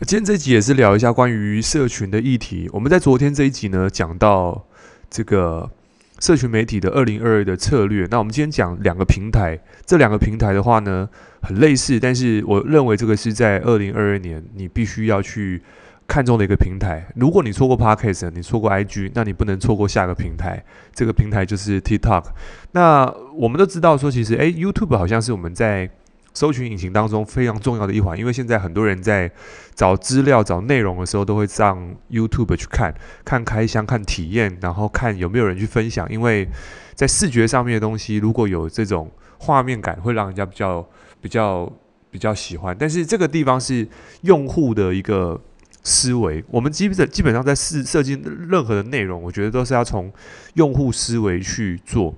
今天这集也是聊一下关于社群的议题。我们在昨天这一集呢，讲到这个社群媒体的二零二二的策略。那我们今天讲两个平台，这两个平台的话呢，很类似，但是我认为这个是在二零二二年你必须要去看中的一个平台。如果你错过 Podcast，你错过 IG，那你不能错过下个平台。这个平台就是 TikTok。那我们都知道说，其实诶，YouTube 好像是我们在搜寻引擎当中非常重要的一环，因为现在很多人在找资料、找内容的时候，都会上 YouTube 去看，看开箱、看体验，然后看有没有人去分享。因为在视觉上面的东西，如果有这种画面感，会让人家比较、比较、比较喜欢。但是这个地方是用户的一个思维，我们基本基本上在设设计任何的内容，我觉得都是要从用户思维去做。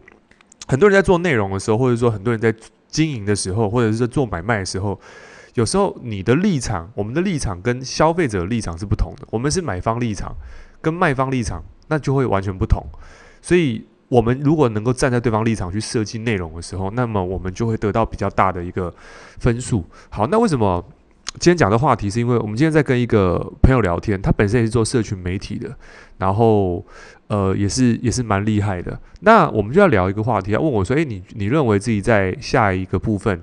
很多人在做内容的时候，或者说很多人在经营的时候，或者是做买卖的时候，有时候你的立场，我们的立场跟消费者的立场是不同的。我们是买方立场，跟卖方立场，那就会完全不同。所以，我们如果能够站在对方立场去设计内容的时候，那么我们就会得到比较大的一个分数。好，那为什么今天讲的话题，是因为我们今天在跟一个朋友聊天，他本身也是做社群媒体的，然后。呃，也是也是蛮厉害的。那我们就要聊一个话题，要问我说：“诶，你你认为自己在下一个部分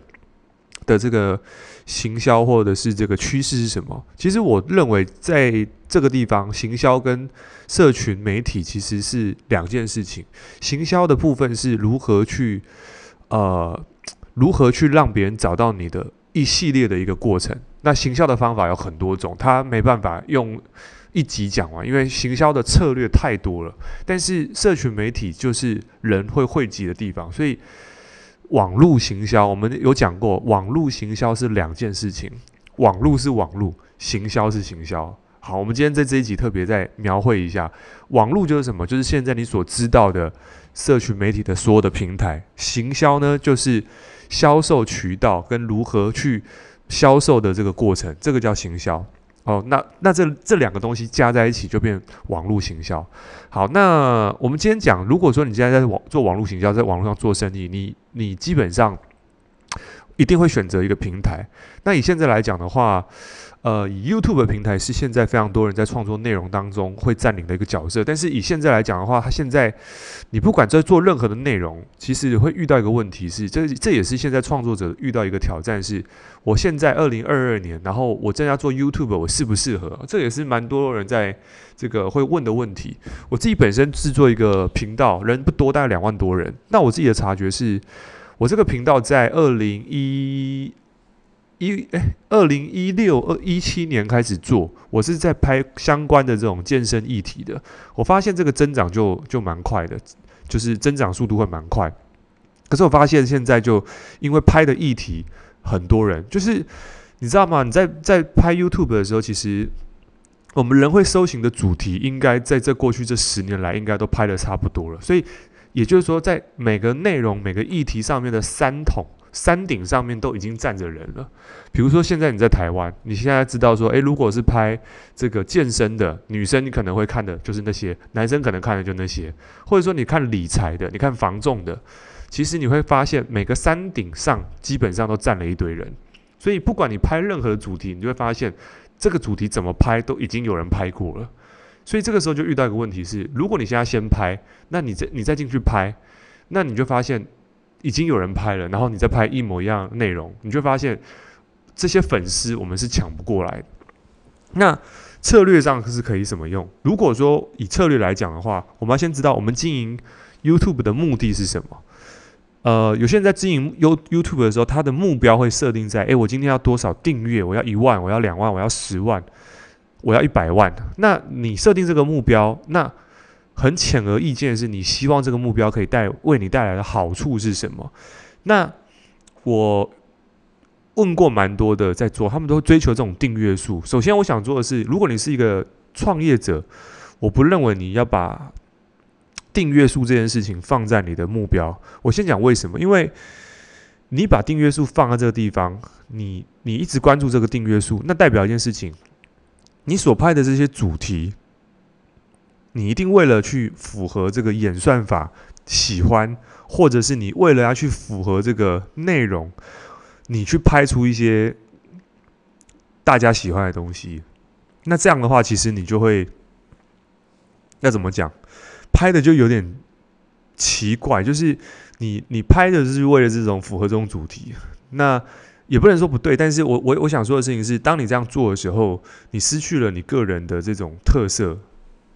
的这个行销或者是这个趋势是什么？”其实我认为在这个地方，行销跟社群媒体其实是两件事情。行销的部分是如何去呃如何去让别人找到你的一系列的一个过程。那行销的方法有很多种，他没办法用。一集讲完，因为行销的策略太多了。但是社群媒体就是人会汇集的地方，所以网络行销我们有讲过，网络行销是两件事情，网络是网络，行销是行销。好，我们今天在这一集特别再描绘一下，网络就是什么？就是现在你所知道的社群媒体的所有的平台。行销呢，就是销售渠道跟如何去销售的这个过程，这个叫行销。哦，那那这这两个东西加在一起就变网络行销。好，那我们今天讲，如果说你现在在网做网络行销，在网络上做生意，你你基本上一定会选择一个平台。那以现在来讲的话，呃，以 YouTube 平台是现在非常多人在创作内容当中会占领的一个角色。但是以现在来讲的话，它现在你不管在做任何的内容，其实会遇到一个问题是，这这也是现在创作者遇到一个挑战是，我现在二零二二年，然后我正要做 YouTube，我适不适合？这也是蛮多人在这个会问的问题。我自己本身制作一个频道，人不多，大概两万多人。那我自己的察觉是，我这个频道在二零一。一诶，二零一六二一七年开始做，我是在拍相关的这种健身议题的。我发现这个增长就就蛮快的，就是增长速度会蛮快。可是我发现现在就因为拍的议题，很多人就是你知道吗？你在在拍 YouTube 的时候，其实我们人会搜寻的主题，应该在这过去这十年来，应该都拍得差不多了。所以也就是说，在每个内容、每个议题上面的三统。山顶上面都已经站着人了。比如说，现在你在台湾，你现在知道说，诶，如果是拍这个健身的女生，你可能会看的就是那些；男生可能看的就那些。或者说，你看理财的，你看房仲的，其实你会发现每个山顶上基本上都站了一堆人。所以，不管你拍任何的主题，你就会发现这个主题怎么拍都已经有人拍过了。所以这个时候就遇到一个问题是：如果你现在先拍，那你再你再进去拍，那你就发现。已经有人拍了，然后你再拍一模一样内容，你就发现这些粉丝我们是抢不过来的。那策略上是可以怎么用？如果说以策略来讲的话，我们要先知道我们经营 YouTube 的目的是什么。呃，有些人在经营 You YouTube 的时候，他的目标会设定在：诶，我今天要多少订阅？我要一万，我要两万，我要十万，我要一百万。那你设定这个目标，那很显而易见的是，你希望这个目标可以带为你带来的好处是什么？那我问过蛮多的在做，他们都追求这种订阅数。首先，我想做的是，如果你是一个创业者，我不认为你要把订阅数这件事情放在你的目标。我先讲为什么？因为你把订阅数放在这个地方，你你一直关注这个订阅数，那代表一件事情，你所拍的这些主题。你一定为了去符合这个演算法喜欢，或者是你为了要去符合这个内容，你去拍出一些大家喜欢的东西。那这样的话，其实你就会要怎么讲？拍的就有点奇怪，就是你你拍的是为了这种符合这种主题，那也不能说不对。但是我我我想说的事情是，当你这样做的时候，你失去了你个人的这种特色，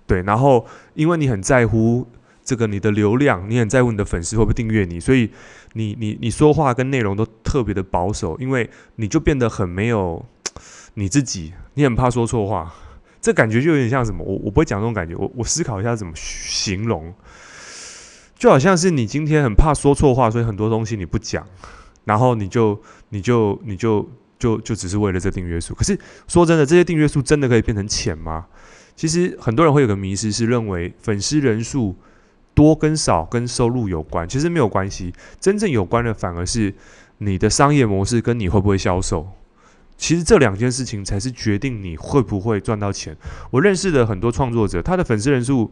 对。然后因为你很在乎这个你的流量，你很在乎你的粉丝会不会订阅你，所以你你你说话跟内容都特别的保守，因为你就变得很没有。你自己，你很怕说错话，这感觉就有点像什么？我我不会讲这种感觉，我我思考一下怎么形容，就好像是你今天很怕说错话，所以很多东西你不讲，然后你就你就你就就就只是为了这订阅数。可是说真的，这些订阅数真的可以变成钱吗？其实很多人会有个迷思，是认为粉丝人数多跟少跟收入有关，其实没有关系，真正有关的反而是你的商业模式跟你会不会销售。其实这两件事情才是决定你会不会赚到钱。我认识的很多创作者，他的粉丝人数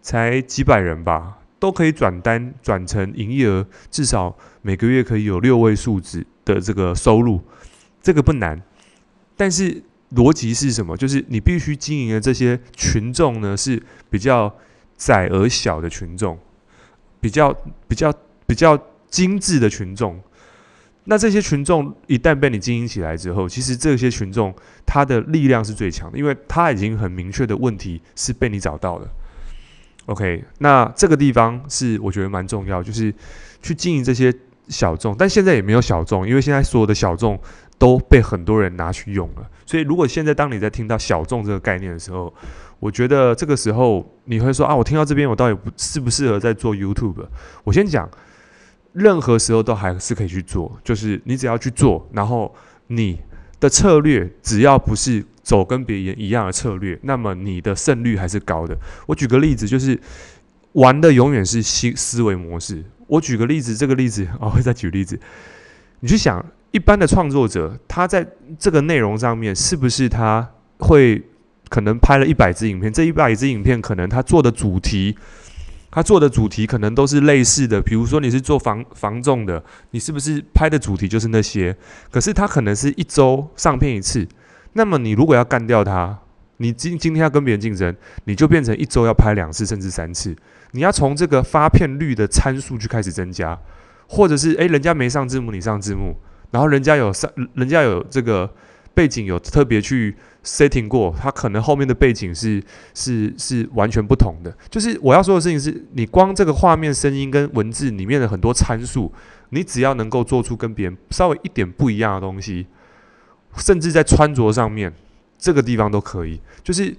才几百人吧，都可以转单转成营业额，至少每个月可以有六位数字的这个收入，这个不难。但是逻辑是什么？就是你必须经营的这些群众呢，是比较窄而小的群众，比较比较比较精致的群众。那这些群众一旦被你经营起来之后，其实这些群众他的力量是最强的，因为他已经很明确的问题是被你找到了。OK，那这个地方是我觉得蛮重要，就是去经营这些小众，但现在也没有小众，因为现在所有的小众都被很多人拿去用了。所以如果现在当你在听到小众这个概念的时候，我觉得这个时候你会说啊，我听到这边我到底适不适合在做 YouTube？我先讲。任何时候都还是可以去做，就是你只要去做，然后你的策略只要不是走跟别人一样的策略，那么你的胜率还是高的。我举个例子，就是玩的永远是新思维模式。我举个例子，这个例子 我会再举例子。你去想，一般的创作者，他在这个内容上面，是不是他会可能拍了一百支影片？这一百支影片，可能他做的主题。他做的主题可能都是类似的，比如说你是做房房仲的，你是不是拍的主题就是那些？可是他可能是一周上片一次，那么你如果要干掉他，你今今天要跟别人竞争，你就变成一周要拍两次甚至三次。你要从这个发片率的参数去开始增加，或者是诶，人家没上字幕你上字幕，然后人家有上，人家有这个背景有特别去。setting 过，它可能后面的背景是是是完全不同的。就是我要说的事情是，你光这个画面、声音跟文字里面的很多参数，你只要能够做出跟别人稍微一点不一样的东西，甚至在穿着上面，这个地方都可以。就是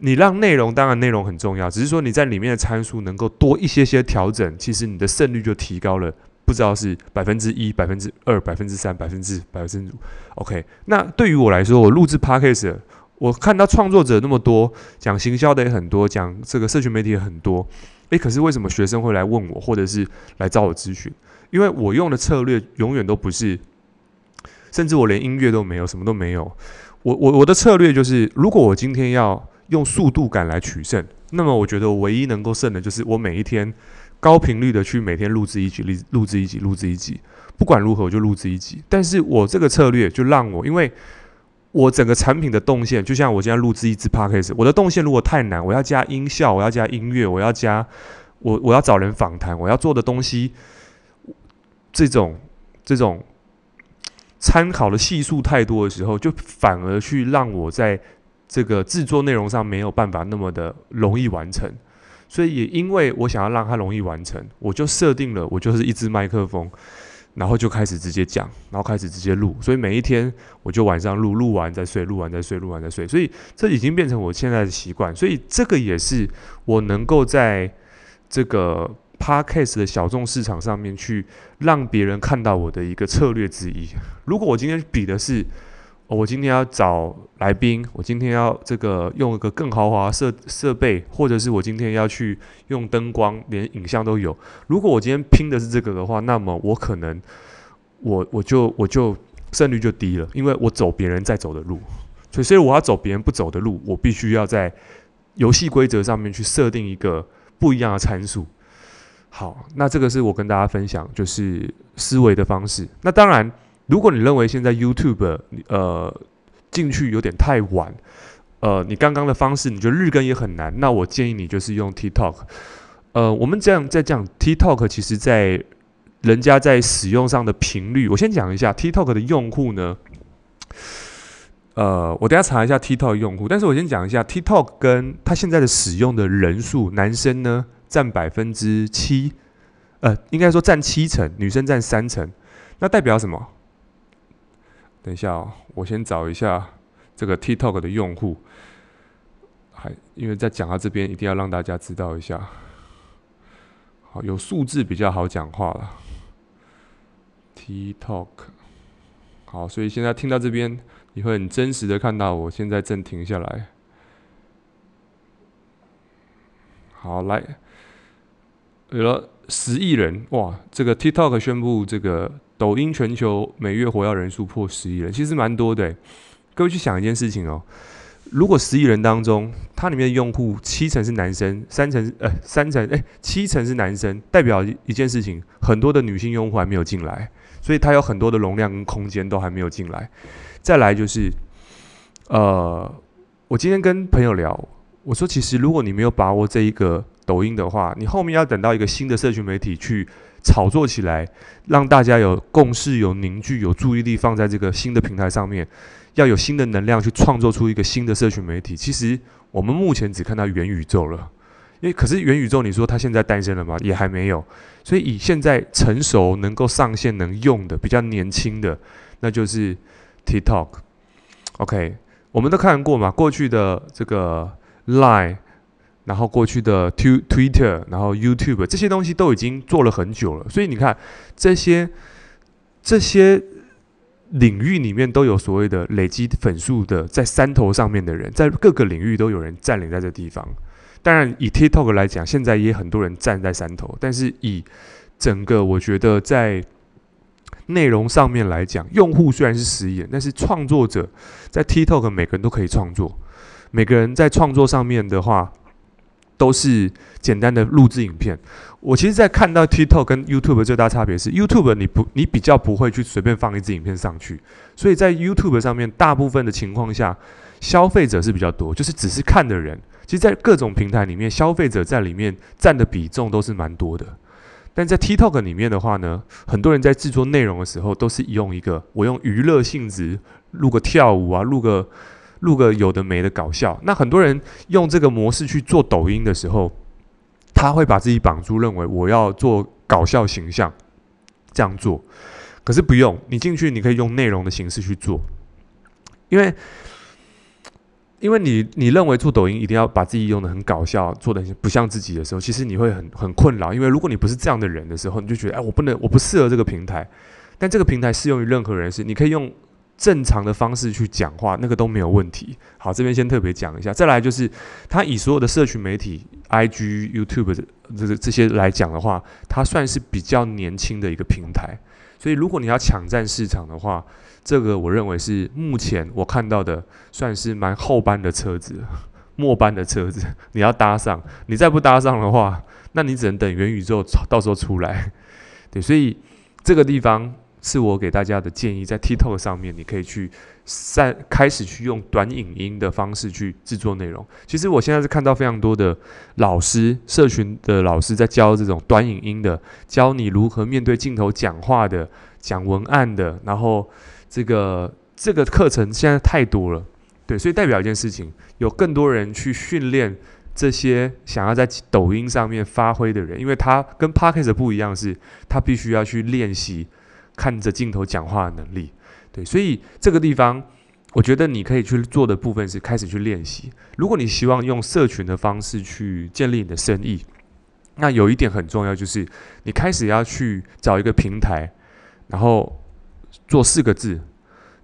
你让内容，当然内容很重要，只是说你在里面的参数能够多一些些调整，其实你的胜率就提高了。不知道是百分之一、百分之二、百分之三、百分之百分之五。OK，那对于我来说，我录制 Podcast，我看到创作者那么多，讲行销的也很多，讲这个社群媒体也很多。诶，可是为什么学生会来问我，或者是来找我咨询？因为我用的策略永远都不是，甚至我连音乐都没有，什么都没有。我我我的策略就是，如果我今天要用速度感来取胜，那么我觉得唯一能够胜的就是我每一天。高频率的去每天录制一集，录录制一集，录制一集，不管如何我就录制一集。但是我这个策略就让我，因为我整个产品的动线，就像我现在录制一支 podcast，我的动线如果太难，我要加音效，我要加音乐，我要加我我要找人访谈，我要做的东西，这种这种参考的系数太多的时候，就反而去让我在这个制作内容上没有办法那么的容易完成。所以也因为我想要让它容易完成，我就设定了我就是一支麦克风，然后就开始直接讲，然后开始直接录。所以每一天我就晚上录，录完再睡，录完再睡，录完再睡。所以这已经变成我现在的习惯。所以这个也是我能够在这个 Podcast 的小众市场上面去让别人看到我的一个策略之一。如果我今天比的是。我今天要找来宾，我今天要这个用一个更豪华设设备，或者是我今天要去用灯光，连影像都有。如果我今天拼的是这个的话，那么我可能我我就我就胜率就低了，因为我走别人在走的路，所以所以我要走别人不走的路，我必须要在游戏规则上面去设定一个不一样的参数。好，那这个是我跟大家分享就是思维的方式。那当然。如果你认为现在 YouTube 呃进去有点太晚，呃，你刚刚的方式你觉得日更也很难，那我建议你就是用 TikTok。呃，我们这样在讲 TikTok，其实在人家在使用上的频率，我先讲一下 TikTok 的用户呢。呃，我等下查一下 TikTok 用户，但是我先讲一下 TikTok 跟他现在的使用的人数，男生呢占百分之七，呃，应该说占七成，女生占三成，那代表什么？等一下哦，我先找一下这个 TikTok 的用户，还因为在讲到这边，一定要让大家知道一下，好，有数字比较好讲话了。TikTok，好，所以现在听到这边。你会很真实的看到，我现在正停下来。好，来，有了十亿人哇！这个 TikTok 宣布，这个抖音全球每月活跃人数破十亿人，其实蛮多的。各位去想一件事情哦，如果十亿人当中，它里面的用户七成是男生，三成呃三成哎七成是男生，代表一件事情，很多的女性用户还没有进来，所以它有很多的容量跟空间都还没有进来。再来就是，呃，我今天跟朋友聊，我说其实如果你没有把握这一个抖音的话，你后面要等到一个新的社群媒体去炒作起来，让大家有共识、有凝聚、有注意力放在这个新的平台上面，要有新的能量去创作出一个新的社群媒体。其实我们目前只看到元宇宙了，因为可是元宇宙，你说它现在诞生了吗？也还没有。所以以现在成熟、能够上线、能用的、比较年轻的，那就是。TikTok，OK，我们都看过嘛，过去的这个 Line，然后过去的 Twitter，然后 YouTube 这些东西都已经做了很久了，所以你看这些这些领域里面都有所谓的累积粉数的，在山头上面的人，在各个领域都有人占领在这地方。当然，以 TikTok 来讲，现在也很多人站在山头，但是以整个我觉得在。内容上面来讲，用户虽然是十亿，但是创作者在 TikTok 每个人都可以创作。每个人在创作上面的话，都是简单的录制影片。我其实，在看到 TikTok 跟 YouTube 最大差别是，YouTube 你不你比较不会去随便放一支影片上去，所以在 YouTube 上面，大部分的情况下，消费者是比较多，就是只是看的人。其实，在各种平台里面，消费者在里面占的比重都是蛮多的。但在 TikTok 里面的话呢，很多人在制作内容的时候，都是用一个我用娱乐性质录个跳舞啊，录个录个有的没的搞笑。那很多人用这个模式去做抖音的时候，他会把自己绑住，认为我要做搞笑形象这样做。可是不用，你进去你可以用内容的形式去做，因为。因为你你认为做抖音一定要把自己用得很搞笑，做得不像自己的时候，其实你会很很困扰。因为如果你不是这样的人的时候，你就觉得哎，我不能，我不适合这个平台。但这个平台适用于任何人，是你可以用正常的方式去讲话，那个都没有问题。好，这边先特别讲一下。再来就是，它以所有的社群媒体，IG、YouTube 这这这些来讲的话，它算是比较年轻的一个平台。所以如果你要抢占市场的话，这个我认为是目前我看到的算是蛮后班的车子，末班的车子，你要搭上，你再不搭上的话，那你只能等元宇宙到时候出来。对，所以这个地方是我给大家的建议，在 TikTok 上面你可以去散开始去用短影音的方式去制作内容。其实我现在是看到非常多的老师，社群的老师在教这种短影音的，教你如何面对镜头讲话的，讲文案的，然后。这个这个课程现在太多了，对，所以代表一件事情，有更多人去训练这些想要在抖音上面发挥的人，因为他跟 Podcast 不一样，是他必须要去练习看着镜头讲话的能力，对，所以这个地方，我觉得你可以去做的部分是开始去练习。如果你希望用社群的方式去建立你的生意，那有一点很重要，就是你开始要去找一个平台，然后。做四个字，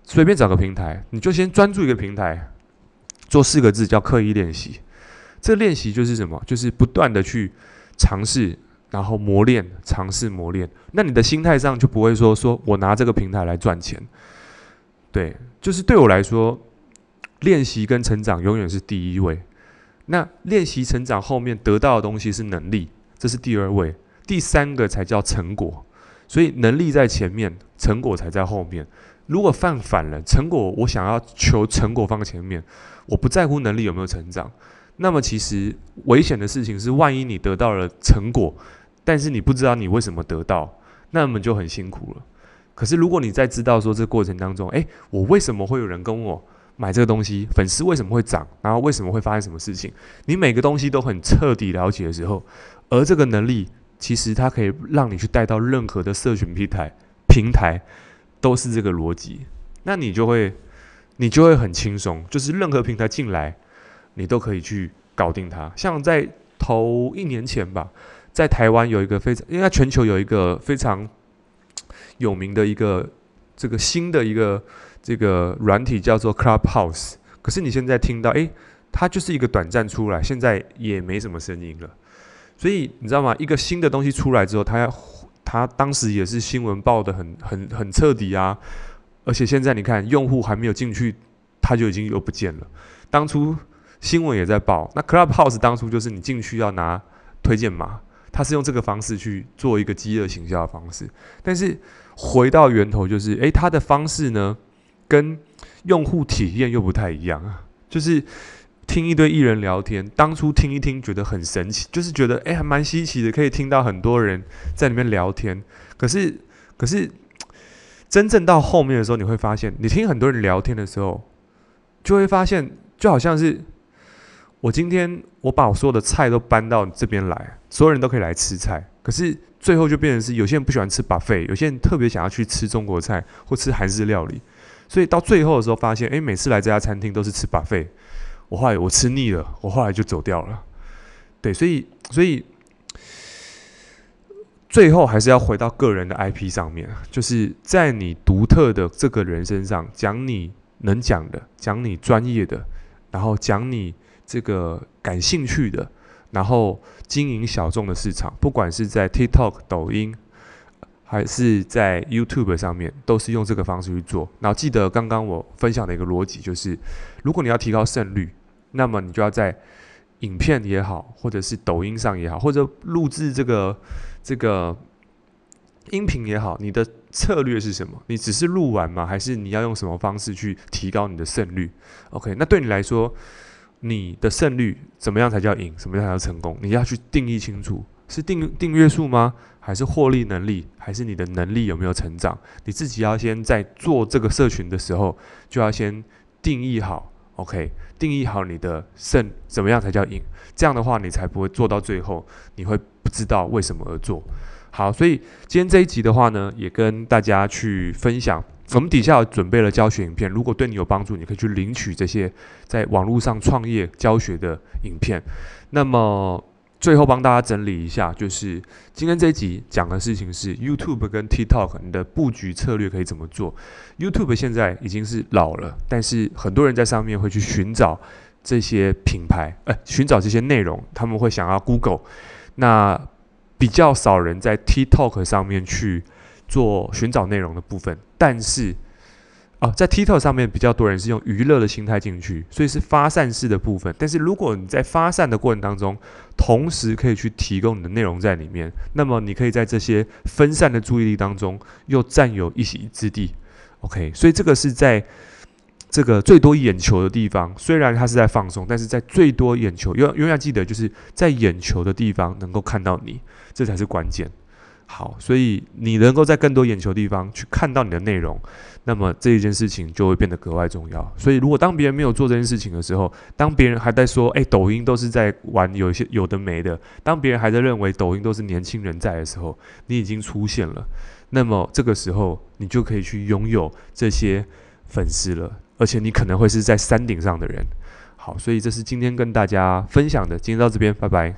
随便找个平台，你就先专注一个平台，做四个字叫刻意练习。这练习就是什么？就是不断的去尝试，然后磨练，尝试磨练。那你的心态上就不会说，说我拿这个平台来赚钱。对，就是对我来说，练习跟成长永远是第一位。那练习成长后面得到的东西是能力，这是第二位，第三个才叫成果。所以能力在前面，成果才在后面。如果犯反了，成果我想要求成果放前面，我不在乎能力有没有成长，那么其实危险的事情是，万一你得到了成果，但是你不知道你为什么得到，那么就很辛苦了。可是如果你在知道说这过程当中，诶，我为什么会有人跟我买这个东西？粉丝为什么会涨？然后为什么会发生什么事情？你每个东西都很彻底了解的时候，而这个能力其实它可以让你去带到任何的社群平台平台。都是这个逻辑，那你就会，你就会很轻松，就是任何平台进来，你都可以去搞定它。像在头一年前吧，在台湾有一个非常，应该全球有一个非常有名的一个这个新的一个这个软体叫做 Clubhouse。可是你现在听到，诶，它就是一个短暂出来，现在也没什么声音了。所以你知道吗？一个新的东西出来之后，它要。他当时也是新闻报得很很很彻底啊，而且现在你看，用户还没有进去，他就已经又不见了。当初新闻也在报，那 Clubhouse 当初就是你进去要拿推荐码，他是用这个方式去做一个饥饿行销的方式。但是回到源头，就是诶，他的方式呢，跟用户体验又不太一样啊，就是。听一堆艺人聊天，当初听一听觉得很神奇，就是觉得诶还蛮稀奇的，可以听到很多人在里面聊天。可是，可是真正到后面的时候，你会发现，你听很多人聊天的时候，就会发现，就好像是我今天我把我所有的菜都搬到这边来，所有人都可以来吃菜。可是最后就变成是，有些人不喜欢吃 buffet，有些人特别想要去吃中国菜或吃韩式料理。所以到最后的时候，发现诶，每次来这家餐厅都是吃 buffet。我后来我吃腻了，我后来就走掉了。对，所以所以最后还是要回到个人的 IP 上面，就是在你独特的这个人身上讲你能讲的，讲你专业的，然后讲你这个感兴趣的，然后经营小众的市场，不管是在 TikTok、抖音。还是在 YouTube 上面，都是用这个方式去做。然后记得刚刚我分享的一个逻辑，就是如果你要提高胜率，那么你就要在影片也好，或者是抖音上也好，或者录制这个这个音频也好，你的策略是什么？你只是录完吗？还是你要用什么方式去提高你的胜率？OK，那对你来说，你的胜率怎么样才叫赢？什么样才叫成功？你要去定义清楚。是订订阅数吗？还是获利能力？还是你的能力有没有成长？你自己要先在做这个社群的时候，就要先定义好，OK？定义好你的胜怎么样才叫赢？这样的话，你才不会做到最后，你会不知道为什么而做。好，所以今天这一集的话呢，也跟大家去分享。我们底下准备了教学影片，如果对你有帮助，你可以去领取这些在网络上创业教学的影片。那么。最后帮大家整理一下，就是今天这一集讲的事情是 YouTube 跟 TikTok 你的布局策略可以怎么做。YouTube 现在已经是老了，但是很多人在上面会去寻找这些品牌，呃，寻找这些内容，他们会想要 Google。那比较少人在 TikTok 上面去做寻找内容的部分，但是。哦，在 TikTok 上面比较多人是用娱乐的心态进去，所以是发散式的部分。但是如果你在发散的过程当中，同时可以去提供你的内容在里面，那么你可以在这些分散的注意力当中又占有一席之地。OK，所以这个是在这个最多眼球的地方，虽然它是在放松，但是在最多眼球，永永远记得就是在眼球的地方能够看到你，这才是关键。好，所以你能够在更多眼球地方去看到你的内容，那么这一件事情就会变得格外重要。所以，如果当别人没有做这件事情的时候，当别人还在说“诶，抖音都是在玩有一些有的没的”，当别人还在认为抖音都是年轻人在的时候，你已经出现了，那么这个时候你就可以去拥有这些粉丝了，而且你可能会是在山顶上的人。好，所以这是今天跟大家分享的，今天到这边，拜拜。